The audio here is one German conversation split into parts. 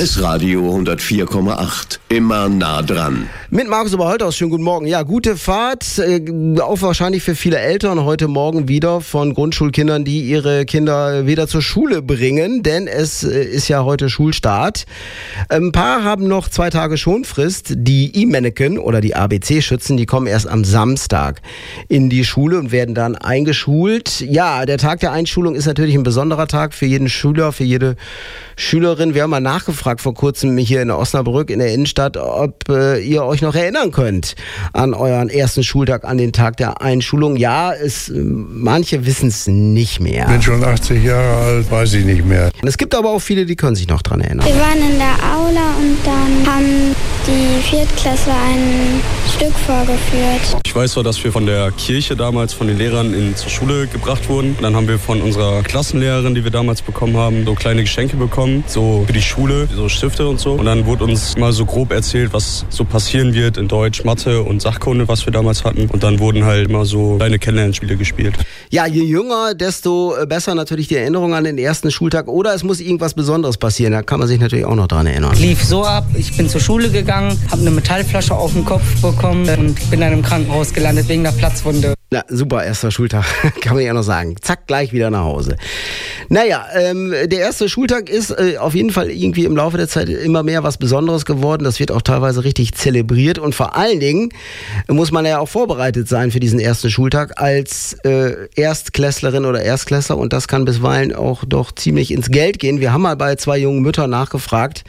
SOS Radio 104,8. Immer nah dran. Mit Markus Oberholthaus, schönen guten Morgen. Ja, gute Fahrt, äh, auch wahrscheinlich für viele Eltern heute Morgen wieder von Grundschulkindern, die ihre Kinder wieder zur Schule bringen, denn es äh, ist ja heute Schulstart. Ein paar haben noch zwei Tage Schonfrist. Die E-Mannequin oder die ABC-Schützen, die kommen erst am Samstag in die Schule und werden dann eingeschult. Ja, der Tag der Einschulung ist natürlich ein besonderer Tag für jeden Schüler, für jede Schülerin. Wir haben mal nachgefragt vor kurzem hier in Osnabrück in der Innenstadt, ob äh, ihr euch noch erinnern könnt an euren ersten Schultag, an den Tag der Einschulung. Ja, es, manche wissen es nicht mehr. Ich bin schon 80 Jahre alt, weiß ich nicht mehr. Es gibt aber auch viele, die können sich noch dran erinnern. Wir waren in der Aula und dann haben die Viertklässler ein Stück vorgeführt. Ich weiß zwar, dass wir von der Kirche damals, von den Lehrern in, zur Schule gebracht wurden. Dann haben wir von unserer Klassenlehrerin, die wir damals bekommen haben, so kleine Geschenke bekommen, so für die Schule, so Stifte und so. Und dann wurde uns mal so grob erzählt, was so passieren wird in Deutsch, Mathe und Sachkunde, was wir damals hatten. Und dann wurden halt immer so kleine Kennenlernspiele gespielt. Ja, je jünger, desto besser natürlich die Erinnerung an den ersten Schultag. Oder es muss irgendwas Besonderes passieren. Da kann man sich natürlich auch noch dran erinnern. Lief so ab, ich bin zur Schule gegangen, habe eine Metallflasche auf den Kopf bekommen und bin dann im Krankenhaus gelandet wegen einer Platzwunde. Na, super, erster Schultag, kann man ja noch sagen. Zack, gleich wieder nach Hause. Naja, ähm, der erste Schultag ist äh, auf jeden Fall irgendwie im Laufe der Zeit immer mehr was Besonderes geworden. Das wird auch teilweise richtig zelebriert. Und vor allen Dingen muss man ja auch vorbereitet sein für diesen ersten Schultag als äh, Erstklässlerin oder Erstklässler. Und das kann bisweilen auch doch ziemlich ins Geld gehen. Wir haben mal bei zwei jungen Müttern nachgefragt,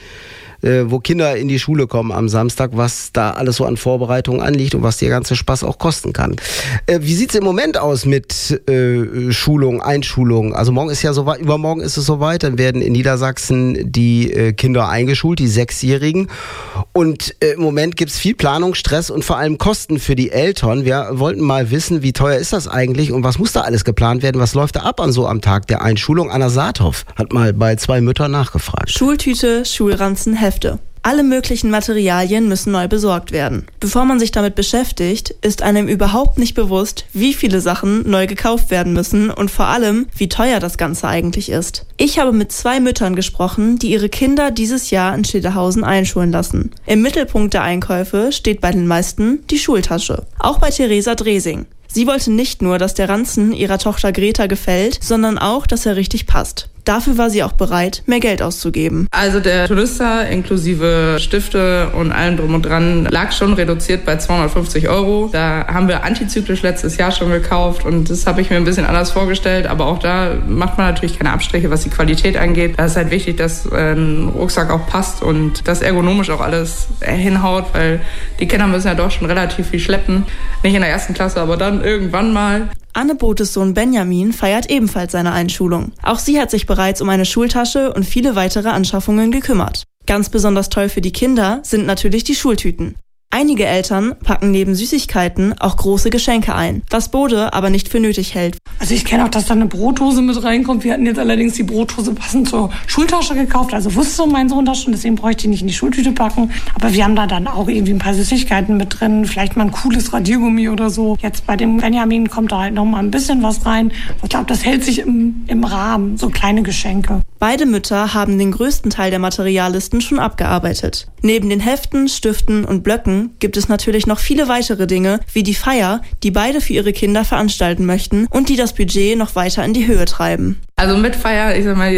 äh, wo Kinder in die Schule kommen am Samstag, was da alles so an Vorbereitungen anliegt und was der ganze Spaß auch kosten kann. Äh, wie sieht's im Moment aus mit äh, Schulung, Einschulung? Also morgen ist ja so übermorgen ist es soweit, dann werden in Niedersachsen die äh, Kinder eingeschult, die Sechsjährigen. Und im Moment gibt's viel Planungsstress und vor allem Kosten für die Eltern. Wir wollten mal wissen, wie teuer ist das eigentlich und was muss da alles geplant werden? Was läuft da ab an so am Tag der Einschulung? Anna Saathoff hat mal bei zwei Müttern nachgefragt. Schultüte, Schulranzen, Hefte. Alle möglichen Materialien müssen neu besorgt werden. Bevor man sich damit beschäftigt, ist einem überhaupt nicht bewusst, wie viele Sachen neu gekauft werden müssen und vor allem, wie teuer das Ganze eigentlich ist. Ich habe mit zwei Müttern gesprochen, die ihre Kinder dieses Jahr in Schlederhausen einschulen lassen. Im Mittelpunkt der Einkäufe steht bei den meisten die Schultasche. Auch bei Theresa Dresing. Sie wollte nicht nur, dass der Ranzen ihrer Tochter Greta gefällt, sondern auch, dass er richtig passt. Dafür war sie auch bereit, mehr Geld auszugeben. Also der Tourista inklusive Stifte und allem drum und dran lag schon reduziert bei 250 Euro. Da haben wir antizyklisch letztes Jahr schon gekauft und das habe ich mir ein bisschen anders vorgestellt. Aber auch da macht man natürlich keine Abstriche, was die Qualität angeht. Da ist halt wichtig, dass ein Rucksack auch passt und dass ergonomisch auch alles hinhaut, weil die Kinder müssen ja doch schon relativ viel schleppen. Nicht in der ersten Klasse, aber dann irgendwann mal. Anne Botes Sohn Benjamin feiert ebenfalls seine Einschulung. Auch sie hat sich bereits um eine Schultasche und viele weitere Anschaffungen gekümmert. Ganz besonders toll für die Kinder sind natürlich die Schultüten. Einige Eltern packen neben Süßigkeiten auch große Geschenke ein, was Bode aber nicht für nötig hält. Also ich kenne auch, dass da eine Brotdose mit reinkommt. Wir hatten jetzt allerdings die Brotdose passend zur Schultasche gekauft. Also wusste mein Sohn das schon, deswegen bräuchte ich nicht in die Schultüte packen. Aber wir haben da dann auch irgendwie ein paar Süßigkeiten mit drin. Vielleicht mal ein cooles Radiergummi oder so. Jetzt bei dem Benjamin kommt da halt noch mal ein bisschen was rein. Ich glaube, das hält sich im, im Rahmen. So kleine Geschenke. Beide Mütter haben den größten Teil der Materiallisten schon abgearbeitet. Neben den Heften, Stiften und Blöcken gibt es natürlich noch viele weitere Dinge, wie die Feier, die beide für ihre Kinder veranstalten möchten und die das Budget noch weiter in die Höhe treiben. Also mit Feier, ich sag mal,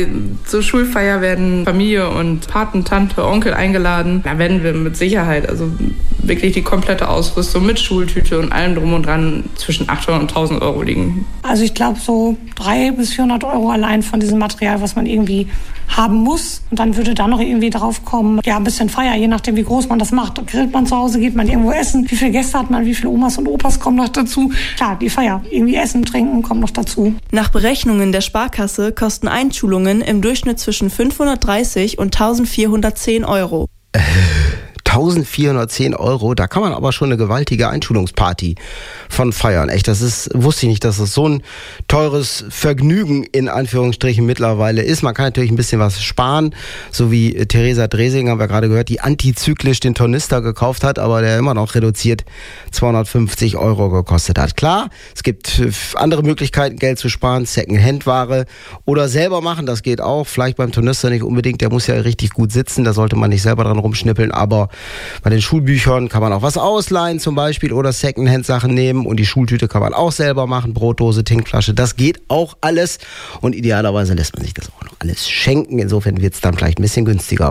zur Schulfeier werden Familie und Paten, Tante, Onkel eingeladen. Da werden wir mit Sicherheit, also wirklich die komplette Ausrüstung mit Schultüte und allem drum und dran zwischen 800 und 1000 Euro liegen. Also ich glaube so 300 bis 400 Euro allein von diesem Material, was man irgendwie haben muss. Und dann würde da noch irgendwie drauf kommen, ja, ein bisschen Feier, je nachdem, wie groß man das macht. Grillt man zu Hause, geht man irgendwo essen, wie viele Gäste hat man, wie viele Omas und Opas kommen noch dazu. Klar, die Feier, irgendwie essen, trinken kommt noch dazu. Nach Berechnungen der Sparkasse kosten Einschulungen im Durchschnitt zwischen 530 und 1410 Euro. Äh, 1410 Euro. Da kann man aber schon eine gewaltige Einschulungsparty von feiern. Echt, das ist, wusste ich nicht, dass es so ein teures Vergnügen in Anführungsstrichen mittlerweile ist. Man kann natürlich ein bisschen was sparen, so wie Theresa Dresing, haben wir gerade gehört, die antizyklisch den Tornister gekauft hat, aber der immer noch reduziert 250 Euro gekostet hat. Klar, es gibt andere Möglichkeiten, Geld zu sparen, Second-Hand-Ware oder selber machen, das geht auch. Vielleicht beim Tornister nicht unbedingt, der muss ja richtig gut sitzen, da sollte man nicht selber dran rumschnippeln, aber bei den Schulbüchern kann man auch was ausleihen zum Beispiel oder Second-Hand-Sachen nehmen und die Schultüte kann man auch selber machen, Brotdose, Tinkflasche, das geht auch alles und idealerweise lässt man sich das auch noch alles schenken. Insofern wird es dann vielleicht ein bisschen günstiger.